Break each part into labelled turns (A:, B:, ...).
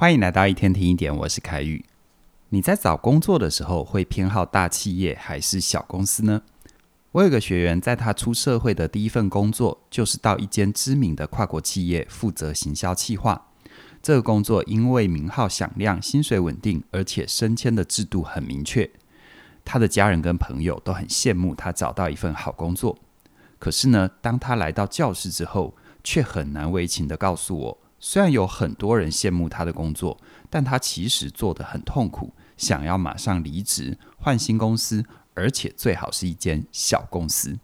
A: 欢迎来到一天听一点，我是凯宇。你在找工作的时候会偏好大企业还是小公司呢？我有个学员，在他出社会的第一份工作就是到一间知名的跨国企业负责行销企划。这个工作因为名号响亮、薪水稳定，而且升迁的制度很明确。他的家人跟朋友都很羡慕他找到一份好工作。可是呢，当他来到教室之后，却很难为情地告诉我。虽然有很多人羡慕他的工作，但他其实做得很痛苦，想要马上离职换新公司，而且最好是一间小公司。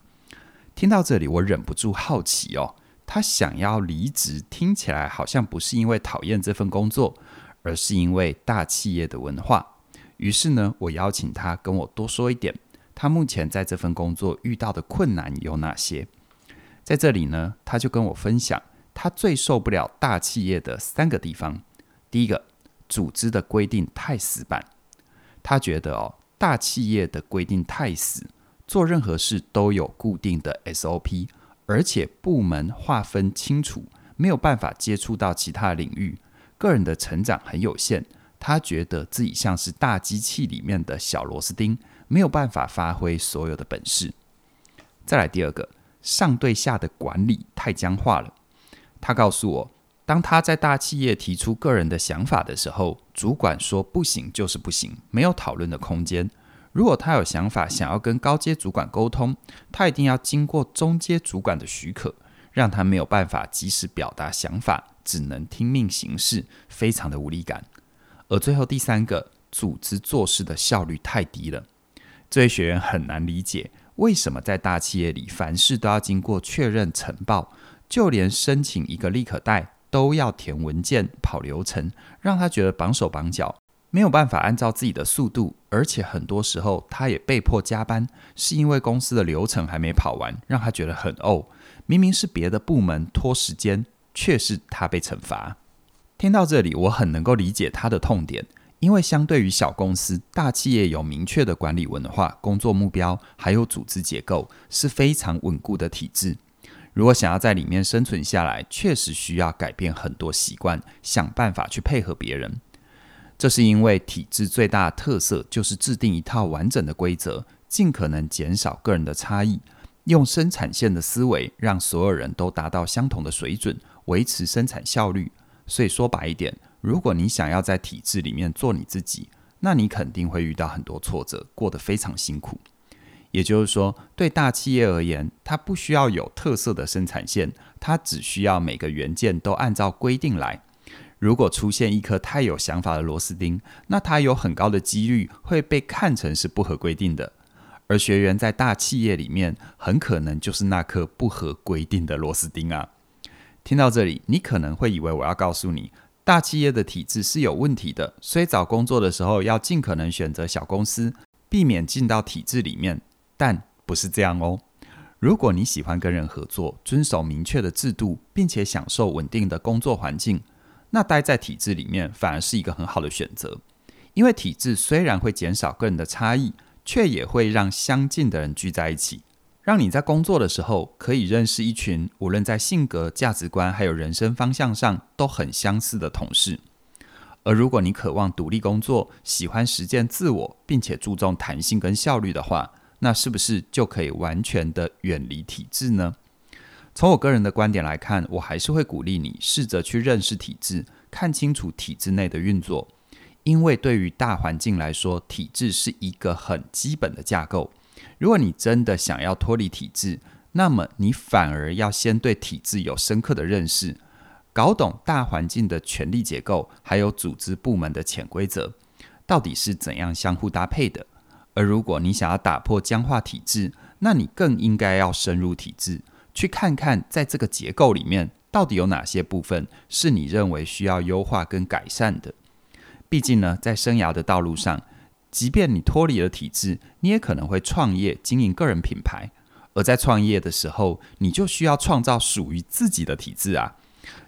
A: 听到这里，我忍不住好奇哦，他想要离职，听起来好像不是因为讨厌这份工作，而是因为大企业的文化。于是呢，我邀请他跟我多说一点，他目前在这份工作遇到的困难有哪些。在这里呢，他就跟我分享。他最受不了大企业的三个地方。第一个，组织的规定太死板。他觉得哦，大企业的规定太死，做任何事都有固定的 SOP，而且部门划分清楚，没有办法接触到其他领域，个人的成长很有限。他觉得自己像是大机器里面的小螺丝钉，没有办法发挥所有的本事。再来第二个，上对下的管理太僵化了。他告诉我，当他在大企业提出个人的想法的时候，主管说不行就是不行，没有讨论的空间。如果他有想法想要跟高阶主管沟通，他一定要经过中阶主管的许可，让他没有办法及时表达想法，只能听命行事，非常的无力感。而最后第三个，组织做事的效率太低了。这位学员很难理解，为什么在大企业里，凡事都要经过确认呈报。就连申请一个立可带都要填文件、跑流程，让他觉得绑手绑脚，没有办法按照自己的速度，而且很多时候他也被迫加班，是因为公司的流程还没跑完，让他觉得很怄。明明是别的部门拖时间，却是他被惩罚。听到这里，我很能够理解他的痛点，因为相对于小公司，大企业有明确的管理文化、工作目标，还有组织结构，是非常稳固的体制。如果想要在里面生存下来，确实需要改变很多习惯，想办法去配合别人。这是因为体制最大的特色就是制定一套完整的规则，尽可能减少个人的差异，用生产线的思维让所有人都达到相同的水准，维持生产效率。所以说白一点，如果你想要在体制里面做你自己，那你肯定会遇到很多挫折，过得非常辛苦。也就是说，对大企业而言，它不需要有特色的生产线，它只需要每个元件都按照规定来。如果出现一颗太有想法的螺丝钉，那它有很高的几率会被看成是不合规定的。而学员在大企业里面，很可能就是那颗不合规定的螺丝钉啊。听到这里，你可能会以为我要告诉你，大企业的体制是有问题的，所以找工作的时候要尽可能选择小公司，避免进到体制里面。但不是这样哦。如果你喜欢跟人合作，遵守明确的制度，并且享受稳定的工作环境，那待在体制里面反而是一个很好的选择。因为体制虽然会减少个人的差异，却也会让相近的人聚在一起，让你在工作的时候可以认识一群无论在性格、价值观还有人生方向上都很相似的同事。而如果你渴望独立工作，喜欢实践自我，并且注重弹性跟效率的话，那是不是就可以完全的远离体制呢？从我个人的观点来看，我还是会鼓励你试着去认识体制，看清楚体制内的运作。因为对于大环境来说，体制是一个很基本的架构。如果你真的想要脱离体制，那么你反而要先对体制有深刻的认识，搞懂大环境的权力结构，还有组织部门的潜规则，到底是怎样相互搭配的。而如果你想要打破僵化体制，那你更应该要深入体制，去看看在这个结构里面到底有哪些部分是你认为需要优化跟改善的。毕竟呢，在生涯的道路上，即便你脱离了体制，你也可能会创业经营个人品牌。而在创业的时候，你就需要创造属于自己的体制啊。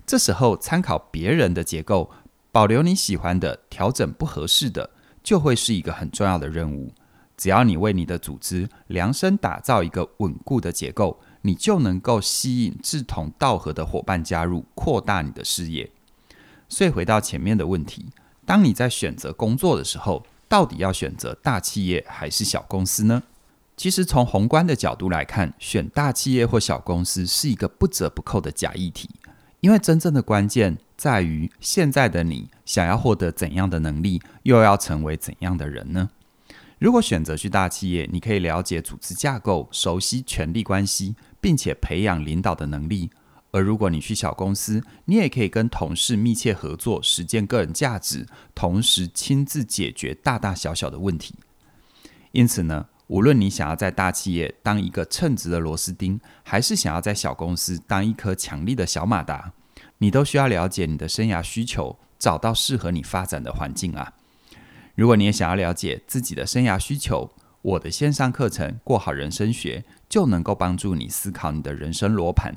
A: 这时候参考别人的结构，保留你喜欢的，调整不合适的，就会是一个很重要的任务。只要你为你的组织量身打造一个稳固的结构，你就能够吸引志同道合的伙伴加入，扩大你的事业。所以回到前面的问题，当你在选择工作的时候，到底要选择大企业还是小公司呢？其实从宏观的角度来看，选大企业或小公司是一个不折不扣的假议题，因为真正的关键在于现在的你想要获得怎样的能力，又要成为怎样的人呢？如果选择去大企业，你可以了解组织架构，熟悉权力关系，并且培养领导的能力；而如果你去小公司，你也可以跟同事密切合作，实践个人价值，同时亲自解决大大小小的问题。因此呢，无论你想要在大企业当一个称职的螺丝钉，还是想要在小公司当一颗强力的小马达，你都需要了解你的生涯需求，找到适合你发展的环境啊。如果你也想要了解自己的生涯需求，我的线上课程《过好人生学》就能够帮助你思考你的人生罗盘，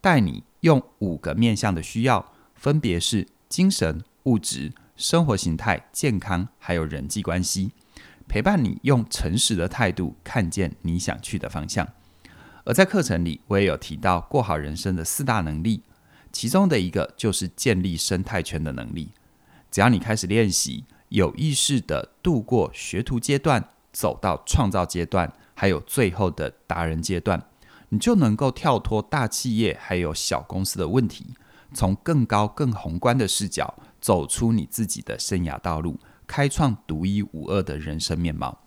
A: 带你用五个面向的需要，分别是精神、物质、生活形态、健康，还有人际关系，陪伴你用诚实的态度看见你想去的方向。而在课程里，我也有提到过好人生的四大能力，其中的一个就是建立生态圈的能力。只要你开始练习。有意识地度过学徒阶段，走到创造阶段，还有最后的达人阶段，你就能够跳脱大企业还有小公司的问题，从更高更宏观的视角走出你自己的生涯道路，开创独一无二的人生面貌。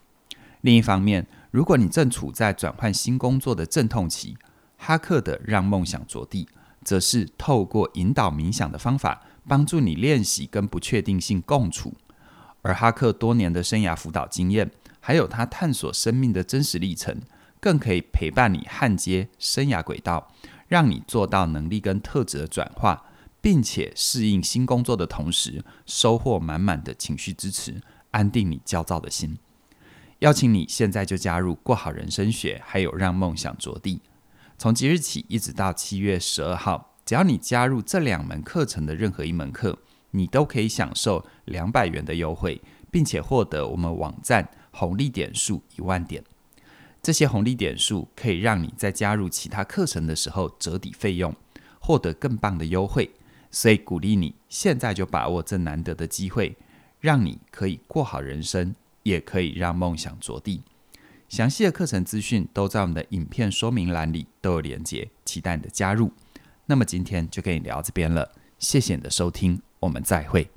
A: 另一方面，如果你正处在转换新工作的阵痛期，哈克的让梦想着地，则是透过引导冥想的方法，帮助你练习跟不确定性共处。而哈克多年的生涯辅导经验，还有他探索生命的真实历程，更可以陪伴你焊接生涯轨道，让你做到能力跟特质的转化，并且适应新工作的同时，收获满满的情绪支持，安定你焦躁的心。邀请你现在就加入过好人生学，还有让梦想着地。从即日起一直到七月十二号，只要你加入这两门课程的任何一门课。你都可以享受两百元的优惠，并且获得我们网站红利点数一万点。这些红利点数可以让你在加入其他课程的时候折抵费用，获得更棒的优惠。所以鼓励你现在就把握这难得的机会，让你可以过好人生，也可以让梦想着地。详细的课程资讯都在我们的影片说明栏里都有连结，期待你的加入。那么今天就跟你聊这边了，谢谢你的收听。我们再会。